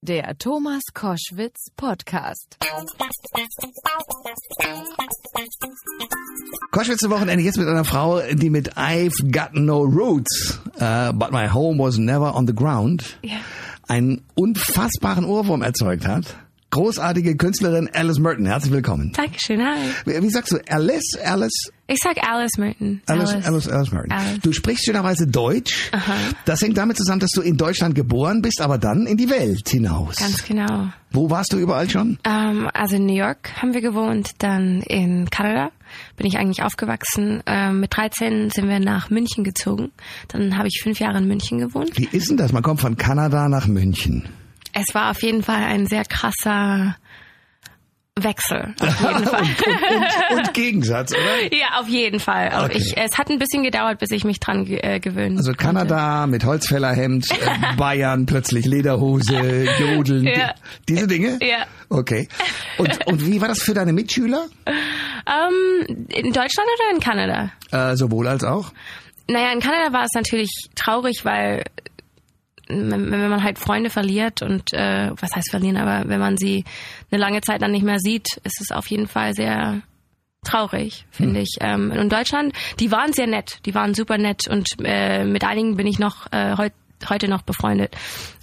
Der Thomas Koschwitz Podcast. Koschwitz zum Wochenende jetzt mit einer Frau, die mit I've got no roots, uh, but my home was never on the ground, Ja. einen unfassbaren Ohrwurm erzeugt hat. Großartige Künstlerin Alice Merton, herzlich willkommen. Dankeschön, hi. Wie, wie sagst du, Alice, Alice, Ich sag Alice Merton. Alice, Alice, Alice Merton. Alice. Du sprichst schönerweise Deutsch. Das hängt damit zusammen, dass du in Deutschland geboren bist, aber dann in die Welt hinaus. Ganz genau. Wo warst du überall schon? Ähm, also in New York haben wir gewohnt, dann in Kanada bin ich eigentlich aufgewachsen. Ähm, mit 13 sind wir nach München gezogen. Dann habe ich fünf Jahre in München gewohnt. Wie ist denn das? Man kommt von Kanada nach München. Es war auf jeden Fall ein sehr krasser Wechsel. Auf jeden Fall. und, und Gegensatz, oder? ja, auf jeden Fall. Okay. Ich, es hat ein bisschen gedauert, bis ich mich dran äh, gewöhnt Also Kanada mit Holzfällerhemd, äh, Bayern plötzlich Lederhose, Jodeln, Ja. die- diese Dinge? Ja. Okay. Und, und wie war das für deine Mitschüler? Ähm, in Deutschland oder in Kanada? Äh, sowohl als auch? Naja, in Kanada war es natürlich traurig, weil wenn wenn man halt Freunde verliert und äh, was heißt verlieren, aber wenn man sie eine lange Zeit dann nicht mehr sieht, ist es auf jeden Fall sehr traurig, finde ich. Ähm, in Deutschland, die waren sehr nett, die waren super nett und äh, mit einigen bin ich noch äh, heut, heute noch befreundet.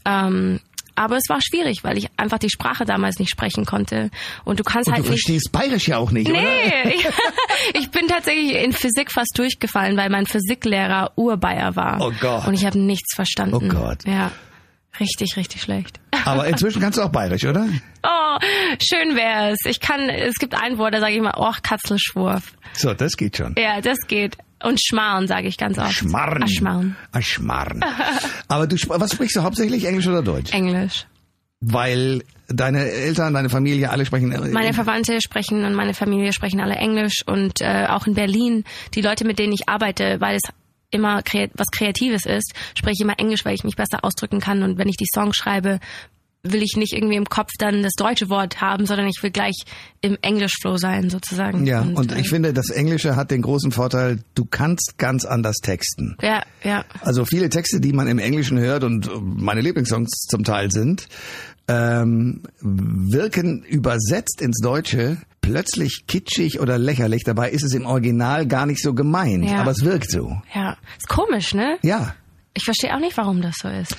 Ähm, aber es war schwierig, weil ich einfach die Sprache damals nicht sprechen konnte und du kannst Und halt du nicht verstehst Bayerisch ja auch nicht, oder? Nee, ich bin tatsächlich in Physik fast durchgefallen, weil mein Physiklehrer Urbayer war. Oh Gott. Und ich habe nichts verstanden. Oh Gott. Ja, richtig, richtig schlecht. Aber inzwischen kannst du auch Bayerisch, oder? Oh, schön wär's. Ich kann, es gibt ein Wort, da sage ich mal, och, Katzelschwurf. So, das geht schon. Ja, das geht. Und Schmarrn sage ich ganz oft. Schmarrn. Ah, Schmarrn. Ah, Schmarrn. Aber du, was sprichst du hauptsächlich, Englisch oder Deutsch? Englisch. Weil deine Eltern, deine Familie, alle sprechen... äh, Meine Verwandte sprechen und meine Familie sprechen alle Englisch und äh, auch in Berlin, die Leute, mit denen ich arbeite, weil es immer kre was Kreatives ist, spreche ich immer Englisch, weil ich mich besser ausdrücken kann und wenn ich die Songs schreibe, will ich nicht irgendwie im Kopf dann das deutsche Wort haben, sondern ich will gleich im Englischflow sein sozusagen. Ja, und äh, ich finde, das Englische hat den großen Vorteil, du kannst ganz anders texten. ja, ja, Also viele Texte, die man im Englischen hört und meine Lieblingssongs zum Teil sind, ähm, wirken übersetzt ins Deutsche plötzlich kitschig oder lächerlich. Dabei ist es im Original gar nicht so gemeint, Ja. aber es wirkt so. ja. Ist komisch, ne? Ja. Ich verstehe auch nicht, warum das so ist.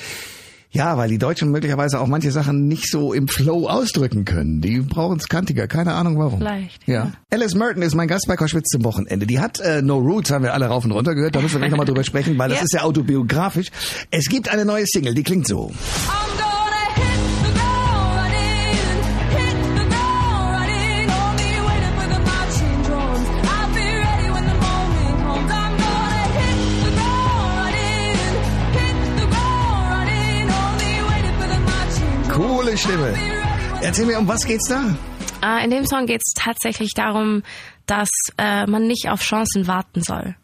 Ja, weil die Deutschen möglicherweise auch manche Sachen nicht so im Flow ausdrücken können. Die brauchen es kantiger, keine Ahnung warum. Vielleicht, Ja. ja. Alice Merton ist mein Gast bei Koschwitz zum Wochenende. Die hat äh, No Roots, haben wir alle rauf und runter gehört. Da müssen wir gleich nochmal drüber sprechen, weil das Ja. ist ja autobiografisch. Es gibt eine neue Single, die klingt so. I'm Coole Stimme. Erzähl mir, um was geht's da? Äh, in dem Song geht es tatsächlich darum, dass äh, man nicht auf Chancen warten soll.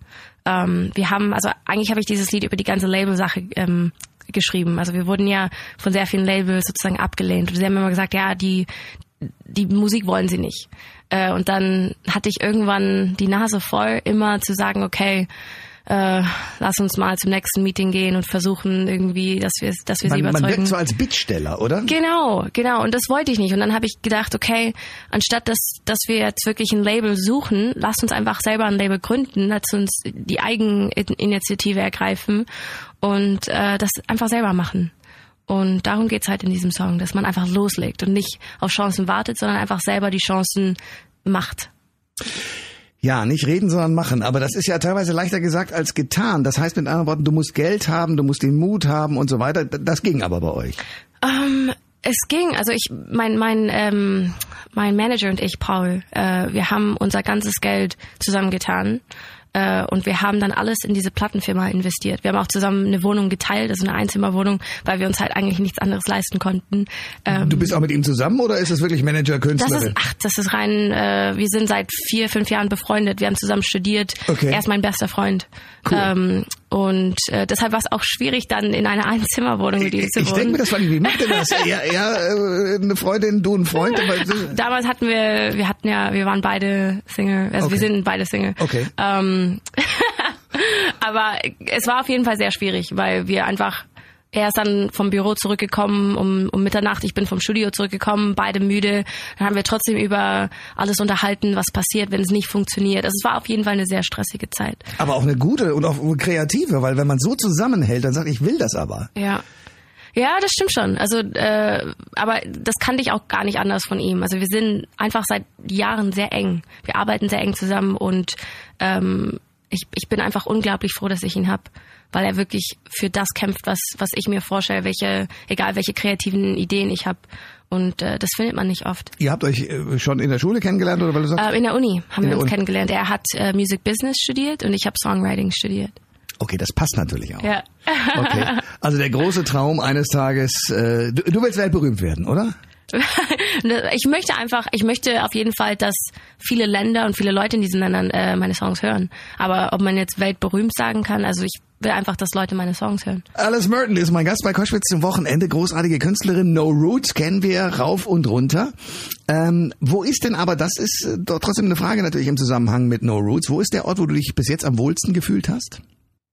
Ähm, wir haben, also eigentlich habe ich dieses Lied über die ganze Label-Sache ähm, geschrieben. Also wir wurden ja von sehr vielen Labels sozusagen abgelehnt. Und sie haben immer gesagt, ja, die, die Musik wollen sie nicht. Äh, und dann hatte ich irgendwann die Nase voll, immer zu sagen, okay, äh, lass uns mal zum nächsten Meeting gehen und versuchen irgendwie, dass wir, dass wir sie Man, man überzeugen. wirkt so als Bittsteller, oder? Genau, genau. Und das wollte ich nicht. Und dann habe ich gedacht, okay, anstatt dass, dass wir jetzt wirklich ein Label suchen, lass uns einfach selber ein Label gründen, lass uns die Eigeninitiative ergreifen und äh, das einfach selber machen. Und darum geht's halt in diesem Song, dass man einfach loslegt und nicht auf Chancen wartet, sondern einfach selber die Chancen macht. Ja, nicht reden, sondern machen. Aber das ist ja teilweise leichter gesagt als getan. Das heißt mit anderen Worten, du musst Geld haben, du musst den Mut haben und so weiter. Das ging aber bei euch. Ähm, es ging, also ich, mein, mein, ähm, mein Manager und ich, Paul, äh, wir haben unser ganzes Geld zusammengetan äh, und wir haben dann alles in diese Plattenfirma investiert. Wir haben auch zusammen eine Wohnung geteilt, also eine Einzimmerwohnung, weil wir uns halt eigentlich nichts anderes leisten konnten. Ähm, Du bist auch mit ihm zusammen oder ist es wirklich Manager, das Künstlerin? ist, ach, das ist rein, äh, wir sind seit vier, fünf Jahren befreundet. Wir haben zusammen studiert. Okay. Er ist mein bester Freund. Cool. Ähm, und äh, deshalb war es auch schwierig, dann in einer Einzimmerwohnung mit ihm ich zu ich wohnen. denke mir, das war wie macht ihr das? Er, er äh, eine Freundin, du ein Freund. Aber, Damals hatten wir, wir hatten ja, wir waren beide Single, also Okay. wir sind beide Single. Okay. Ähm, aber es war auf jeden Fall sehr schwierig, weil wir einfach er ist dann vom Büro zurückgekommen um, um Mitternacht, ich bin vom Studio zurückgekommen, beide müde. Dann haben wir trotzdem über alles unterhalten, was passiert, wenn es nicht funktioniert. Also es war auf jeden Fall eine sehr stressige Zeit. Aber auch eine gute und auch kreative, weil wenn man so zusammenhält, dann sagt, ich will das aber. Ja. Ja, das stimmt schon. Also, äh, aber das kannte ich auch gar nicht anders von ihm. Also wir sind einfach seit Jahren sehr eng. Wir arbeiten sehr eng zusammen und ähm, ich, ich bin einfach unglaublich froh, dass ich ihn hab, weil er wirklich für das kämpft, was was ich mir vorstelle, welche egal welche kreativen Ideen ich hab. Und äh, das findet man nicht oft. Ihr habt euch äh, schon in der Schule kennengelernt oder weil du sagst? Äh, in der Uni haben wir uns Uni. kennengelernt. Er hat äh, Music Business studiert und ich habe Songwriting studiert. Okay, das passt natürlich auch. Ja. Okay. Also der große Traum eines Tages, äh, du, du willst weltberühmt werden, oder? ich möchte einfach, ich möchte auf jeden Fall, dass viele Länder und viele Leute in diesen Ländern äh, meine Songs hören. Aber ob man jetzt weltberühmt sagen kann, also ich will einfach, dass Leute meine Songs hören. Alice Merton ist mein Gast bei Koschwitz zum Wochenende. Großartige Künstlerin, No Roots kennen wir rauf und runter. Ähm, wo ist denn aber, das ist äh, doch trotzdem eine Frage natürlich im Zusammenhang mit No Roots, wo ist der Ort, wo du dich bis jetzt am wohlsten gefühlt hast?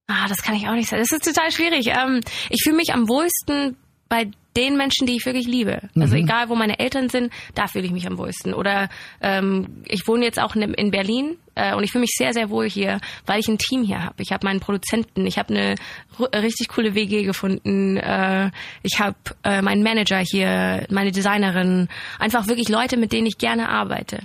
Ah, das kann ich auch nicht sagen. Das ist total schwierig. Ähm, ich fühle mich am wohlsten bei den Menschen, die ich wirklich liebe. Also egal, wo meine Eltern sind, da fühle ich mich am wohlsten. Oder ähm, ich wohne jetzt auch in, in Berlin äh, und ich fühle mich sehr, sehr wohl hier, weil ich ein Team hier habe. Ich habe meinen Produzenten, ich habe eine ru- richtig coole WG gefunden, äh, ich habe äh, meinen Manager hier, meine Designerin, einfach wirklich Leute, mit denen ich gerne arbeite.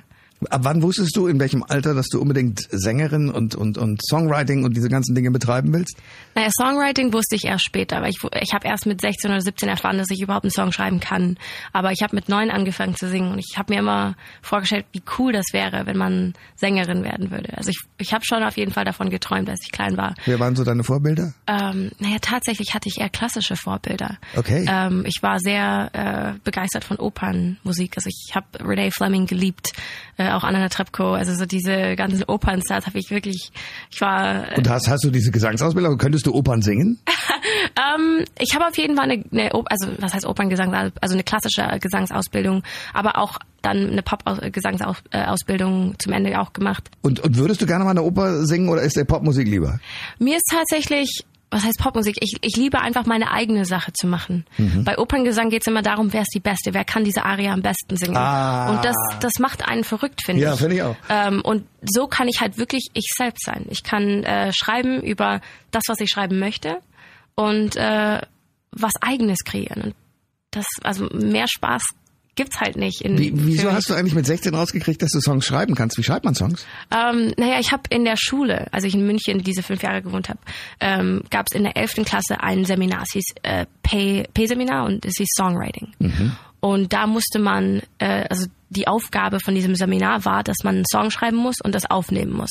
Ab wann wusstest du, in welchem Alter, dass du unbedingt Sängerin und, und, und Songwriting und diese ganzen Dinge betreiben willst? Naja, Songwriting wusste ich erst später, weil ich, ich habe erst mit 16 oder 17 erfahren, dass ich überhaupt einen Song schreiben kann. Aber ich habe mit neun angefangen zu singen und ich habe mir immer vorgestellt, wie cool das wäre, wenn man Sängerin werden würde. Also ich, ich habe schon auf jeden Fall davon geträumt, als ich klein war. Wer waren so deine Vorbilder? Ähm, naja, tatsächlich hatte ich eher klassische Vorbilder. Okay. Ähm, ich war sehr äh, begeistert von Opernmusik. Also ich habe Renee Fleming geliebt, äh, auch Anna Trebko. Also so diese ganzen Opernstars habe ich wirklich. Ich war äh, Und hast, hast du diese Gesangsausbildung? Könntest du Opern singen? Ähm, ich habe auf jeden Fall eine, eine also was heißt Operngesang, also eine klassische Gesangsausbildung, aber auch dann eine Pop-Gesangsausbildung zum Ende auch gemacht. Und, und würdest du gerne mal eine Oper singen oder ist der Popmusik lieber? Mir ist tatsächlich, was heißt Popmusik? Ich, ich liebe einfach meine eigene Sache zu machen. Mhm. Bei Operngesang geht es immer darum, wer ist die Beste, wer kann diese Aria am besten singen. Ah. Und das, das macht einen verrückt, finde Ja, ich. finde ich auch. Ähm, und so kann ich halt wirklich ich selbst sein. Ich kann äh, schreiben über das, was ich schreiben möchte und äh, was Eigenes kreieren. Und das, also mehr Spaß gibt's halt nicht. In, Wie, wieso hast du eigentlich mit 16 rausgekriegt, dass du Songs schreiben kannst? Wie schreibt man Songs? Ähm, naja, ich habe in der Schule, als ich in München diese fünf Jahre gewohnt habe, ähm, gab es in der elften Klasse ein Seminar, es hieß äh, Pay-Seminar und es hieß Songwriting. Und da musste man, äh, also die Aufgabe von diesem Seminar war, dass man einen Song schreiben muss und das aufnehmen muss.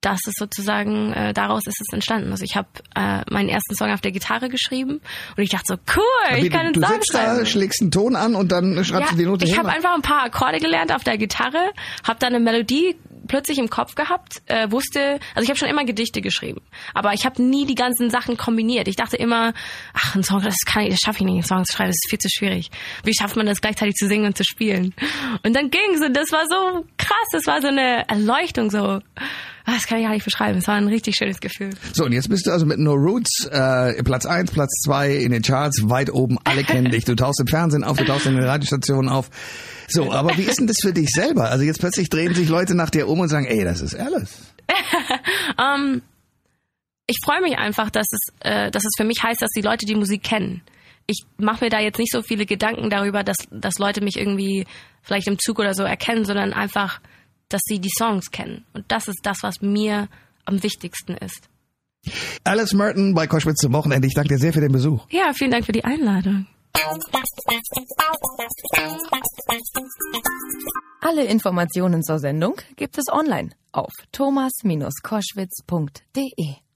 Das ist sozusagen, äh, daraus ist es entstanden. Also ich habe äh, meinen ersten Song auf der Gitarre geschrieben und ich dachte so, cool, ich kann einen du Song sitzt schreiben. da, schlägst einen Ton an und dann schreibst du die Note ich habe einfach ein paar Akkorde gelernt auf der Gitarre, habe dann eine Melodie plötzlich im Kopf gehabt, äh, wusste, also ich habe schon immer Gedichte geschrieben, aber ich habe nie die ganzen Sachen kombiniert. Ich dachte immer, ach, ein Song, das kann ich, das schaffe ich nicht, einen Song zu schreiben, das ist viel zu schwierig. Wie schafft man das gleichzeitig zu singen und zu spielen? Und dann ging's und das war so krass, das war so eine Erleuchtung, so, ah, das kann ich gar nicht beschreiben. Es war ein richtig schönes Gefühl. So, und jetzt bist du also mit No Roots äh, Platz eins, Platz zwei in den Charts, weit oben, alle kennen dich. Du tauchst im Fernsehen auf, du tauchst in den Radiostationen auf. So, aber wie ist denn das für dich selber? Also jetzt plötzlich drehen sich Leute nach dir um und sagen, ey, das ist Alice. Ähm, ich freue mich einfach, dass es, äh, dass es für mich heißt, dass die Leute die Musik kennen. Ich mache mir da jetzt nicht so viele Gedanken darüber, dass, dass Leute mich irgendwie vielleicht im Zug oder so erkennen, sondern einfach, dass sie die Songs kennen. Und das ist das, was mir am wichtigsten ist. Alice Merton bei Koschwitz zum Wochenende. Ich danke dir sehr für den Besuch. Ja, vielen Dank für die Einladung. Alle Informationen zur Sendung gibt es online auf thomas-koschwitz.de.